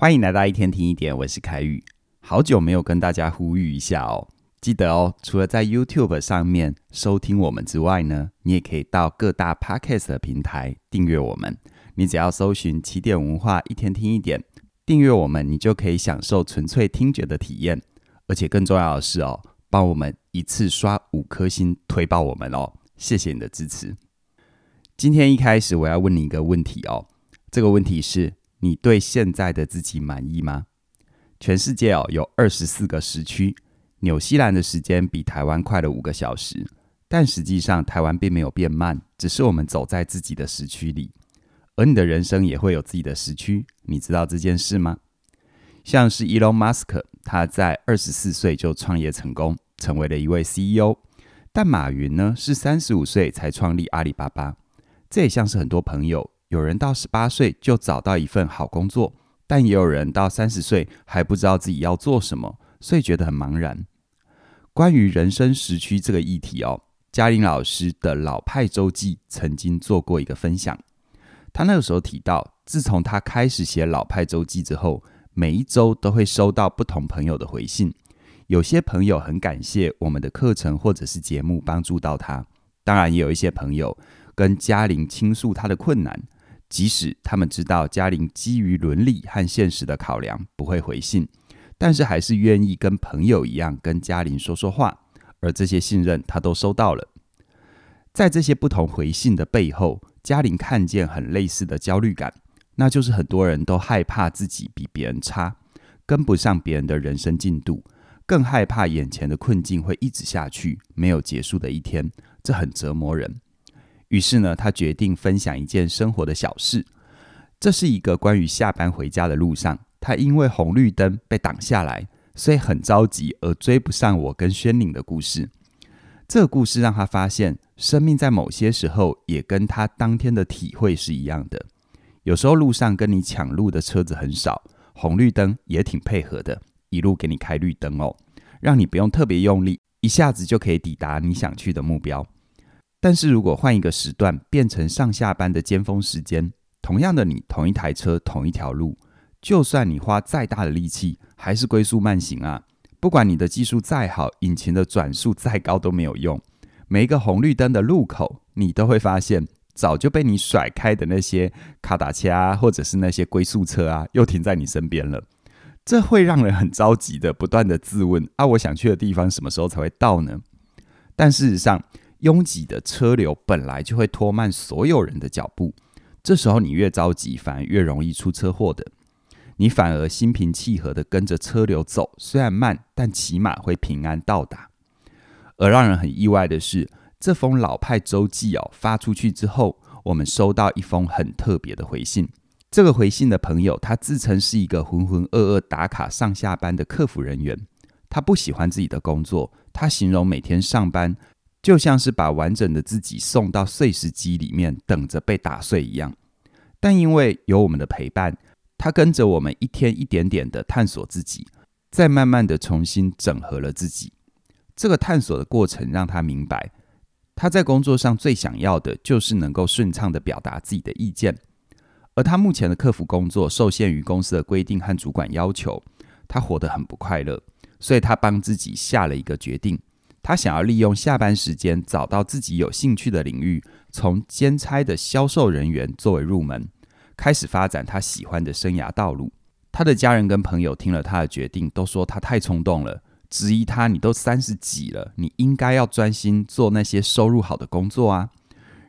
欢迎来到一天听一点，我是凯宇。好久没有跟大家呼吁一下哦，记得哦，除了在 YouTube 上面收听我们之外呢，你也可以到各大 Podcast 的平台订阅我们。你只要搜寻起点文化一天听一点，订阅我们，你就可以享受纯粹听觉的体验。而且更重要的是哦，帮我们一次刷五颗星推爆我们哦，谢谢你的支持。今天一开始我要问你一个问题哦，这个问题是。你对现在的自己满意吗？全世界哦有二十四个时区，纽西兰的时间比台湾快了五个小时，但实际上台湾并没有变慢，只是我们走在自己的时区里。而你的人生也会有自己的时区，你知道这件事吗？像是 Elon Musk，他在二十四岁就创业成功，成为了一位 CEO，但马云呢是三十五岁才创立阿里巴巴，这也像是很多朋友。有人到十八岁就找到一份好工作，但也有人到三十岁还不知道自己要做什么，所以觉得很茫然。关于人生时区这个议题哦，嘉玲老师的老派周记曾经做过一个分享。他那个时候提到，自从他开始写老派周记之后，每一周都会收到不同朋友的回信。有些朋友很感谢我们的课程或者是节目帮助到他，当然也有一些朋友跟嘉玲倾诉他的困难。即使他们知道嘉玲基于伦理和现实的考量不会回信，但是还是愿意跟朋友一样跟嘉玲说说话，而这些信任他都收到了。在这些不同回信的背后，嘉玲看见很类似的焦虑感，那就是很多人都害怕自己比别人差，跟不上别人的人生进度，更害怕眼前的困境会一直下去，没有结束的一天，这很折磨人。于是呢，他决定分享一件生活的小事。这是一个关于下班回家的路上，他因为红绿灯被挡下来，所以很着急而追不上我跟轩宁的故事。这个故事让他发现，生命在某些时候也跟他当天的体会是一样的。有时候路上跟你抢路的车子很少，红绿灯也挺配合的，一路给你开绿灯哦，让你不用特别用力，一下子就可以抵达你想去的目标。但是如果换一个时段，变成上下班的尖峰时间，同样的你，同一台车，同一条路，就算你花再大的力气，还是龟速慢行啊！不管你的技术再好，引擎的转速再高都没有用。每一个红绿灯的路口，你都会发现，早就被你甩开的那些卡达车啊，或者是那些龟速车啊，又停在你身边了。这会让人很着急的，不断的自问：啊，我想去的地方什么时候才会到呢？但事实上，拥挤的车流本来就会拖慢所有人的脚步，这时候你越着急，反而越容易出车祸的。你反而心平气和地跟着车流走，虽然慢，但起码会平安到达。而让人很意外的是，这封老派周记哦发出去之后，我们收到一封很特别的回信。这个回信的朋友，他自称是一个浑浑噩噩打卡上下班的客服人员，他不喜欢自己的工作，他形容每天上班。就像是把完整的自己送到碎石机里面，等着被打碎一样。但因为有我们的陪伴，他跟着我们一天一点点的探索自己，再慢慢的重新整合了自己。这个探索的过程让他明白，他在工作上最想要的就是能够顺畅的表达自己的意见。而他目前的客服工作受限于公司的规定和主管要求，他活得很不快乐，所以他帮自己下了一个决定。他想要利用下班时间找到自己有兴趣的领域，从兼差的销售人员作为入门，开始发展他喜欢的生涯道路。他的家人跟朋友听了他的决定，都说他太冲动了，质疑他：“你都三十几了，你应该要专心做那些收入好的工作啊，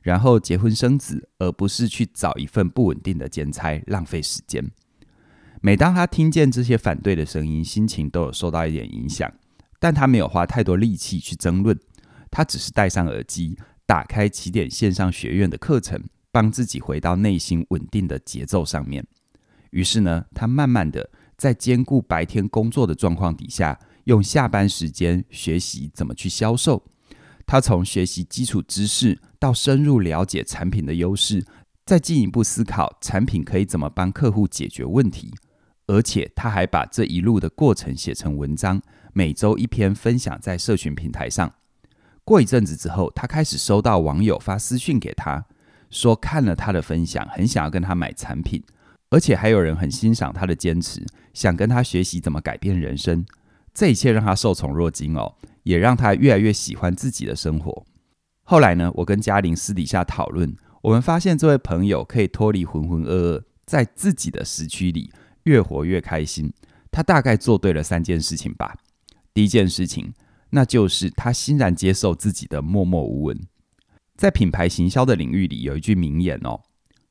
然后结婚生子，而不是去找一份不稳定的兼差，浪费时间。”每当他听见这些反对的声音，心情都有受到一点影响。但他没有花太多力气去争论，他只是戴上耳机，打开起点线上学院的课程，帮自己回到内心稳定的节奏上面。于是呢，他慢慢的在兼顾白天工作的状况底下，用下班时间学习怎么去销售。他从学习基础知识到深入了解产品的优势，再进一步思考产品可以怎么帮客户解决问题。而且他还把这一路的过程写成文章，每周一篇分享在社群平台上。过一阵子之后，他开始收到网友发私讯给他，说看了他的分享，很想要跟他买产品，而且还有人很欣赏他的坚持，想跟他学习怎么改变人生。这一切让他受宠若惊哦，也让他越来越喜欢自己的生活。后来呢，我跟嘉玲私底下讨论，我们发现这位朋友可以脱离浑浑噩噩，在自己的时区里越活越开心。他大概做对了三件事情吧。第一件事情，那就是他欣然接受自己的默默无闻。在品牌行销的领域里，有一句名言哦：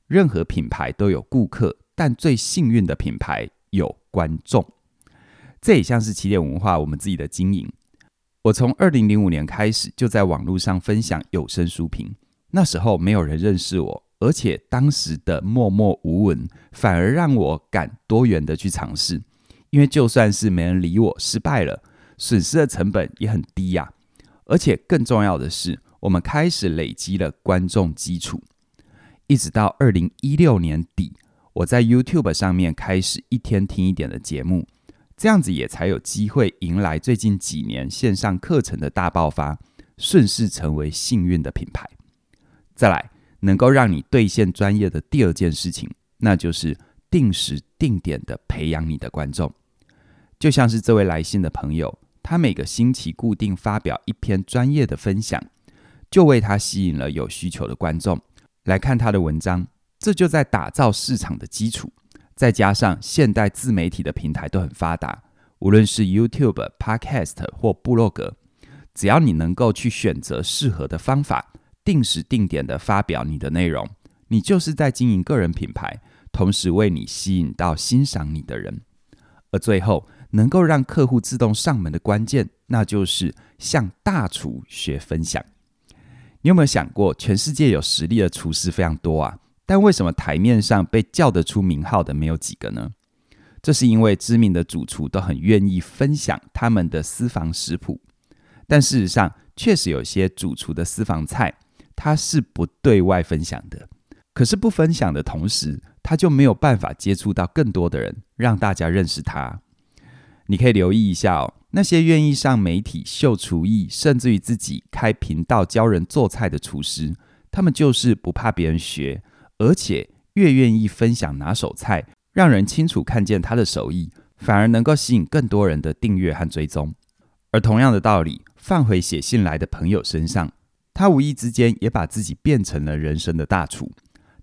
任何品牌都有顾客，但最幸运的品牌有观众。这也像是起点文化我们自己的经营。我从二零零五年开始就在网络上分享有声书评，那时候没有人认识我，而且当时的默默无闻反而让我敢多元的去尝试。因为就算是没人理我，失败了，损失的成本也很低呀。而且更重要的是，我们开始累积了观众基础，一直到二零一六年底，我在 YouTube 上面开始一天听一点的节目，这样子也才有机会迎来最近几年线上课程的大爆发，顺势成为幸运的品牌。再来，能够让你兑现专业的第二件事情，那就是定时定点的培养你的观众。就像是这位来信的朋友，他每个星期固定发表一篇专业的分享，就为他吸引了有需求的观众来看他的文章。这就在打造市场的基础。再加上现代自媒体的平台都很发达，无论是 YouTube、Podcast 或部落格，只要你能够去选择适合的方法，定时定点的发表你的内容，你就是在经营个人品牌，同时为你吸引到欣赏你的人。而最后，能够让客户自动上门的关键，那就是向大厨学分享。你有没有想过，全世界有实力的厨师非常多啊，但为什么台面上被叫得出名号的没有几个呢？这是因为知名的主厨都很愿意分享他们的私房食谱，但事实上，确实有些主厨的私房菜他是不对外分享的。可是不分享的同时，他就没有办法接触到更多的人，让大家认识他。你可以留意一下哦，那些愿意上媒体秀厨艺，甚至于自己开频道教人做菜的厨师，他们就是不怕别人学，而且越愿意分享拿手菜，让人清楚看见他的手艺，反而能够吸引更多人的订阅和追踪。而同样的道理，放回写信来的朋友身上，他无意之间也把自己变成了人生的大厨。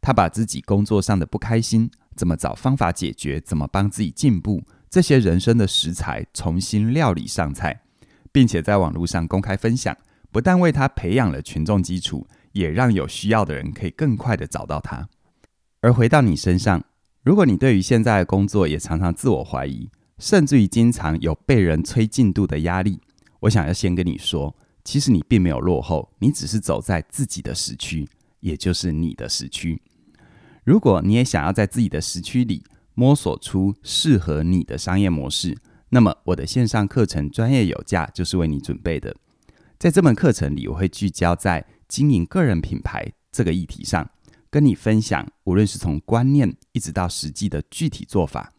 他把自己工作上的不开心，怎么找方法解决，怎么帮自己进步。这些人生的食材重新料理上菜，并且在网络上公开分享，不但为他培养了群众基础，也让有需要的人可以更快地找到他。而回到你身上，如果你对于现在的工作也常常自我怀疑，甚至于经常有被人催进度的压力，我想要先跟你说，其实你并没有落后，你只是走在自己的时区，也就是你的时区。如果你也想要在自己的时区里，摸索出适合你的商业模式，那么我的线上课程专业有价就是为你准备的。在这门课程里，我会聚焦在经营个人品牌这个议题上，跟你分享，无论是从观念一直到实际的具体做法。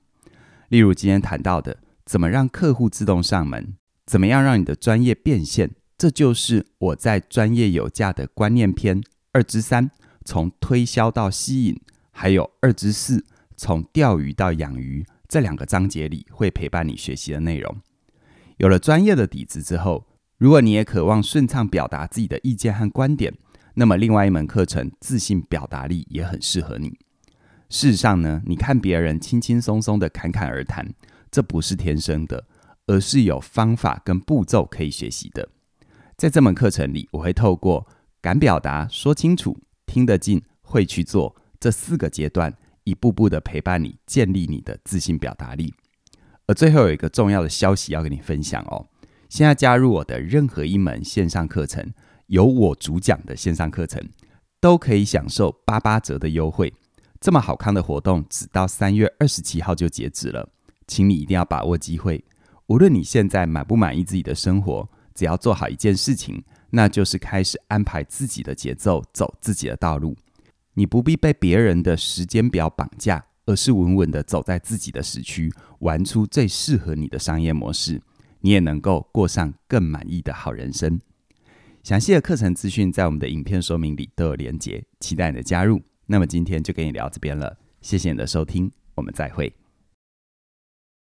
例如今天谈到的，怎么让客户自动上门，怎么样让你的专业变现，这就是我在专业有价的观念篇二之三，从推销到吸引，还有二之四。从钓鱼到养鱼这两个章节里，会陪伴你学习的内容。有了专业的底子之后，如果你也渴望顺畅表达自己的意见和观点，那么另外一门课程——自信表达力也很适合你。事实上呢，你看别人轻轻松松的侃侃而谈，这不是天生的，而是有方法跟步骤可以学习的。在这门课程里，我会透过敢表达、说清楚、听得进、会去做这四个阶段。一步步的陪伴你，建立你的自信表达力。而最后有一个重要的消息要跟你分享哦，现在加入我的任何一门线上课程，由我主讲的线上课程，都可以享受八八折的优惠。这么好看的活动，只到三月二十七号就截止了，请你一定要把握机会。无论你现在满不满意自己的生活，只要做好一件事情，那就是开始安排自己的节奏，走自己的道路。你不必被别人的时间表绑架，而是稳稳的走在自己的时区，玩出最适合你的商业模式，你也能够过上更满意的好人生。详细的课程资讯在我们的影片说明里都有连结，期待你的加入。那么今天就跟你聊这边了，谢谢你的收听，我们再会。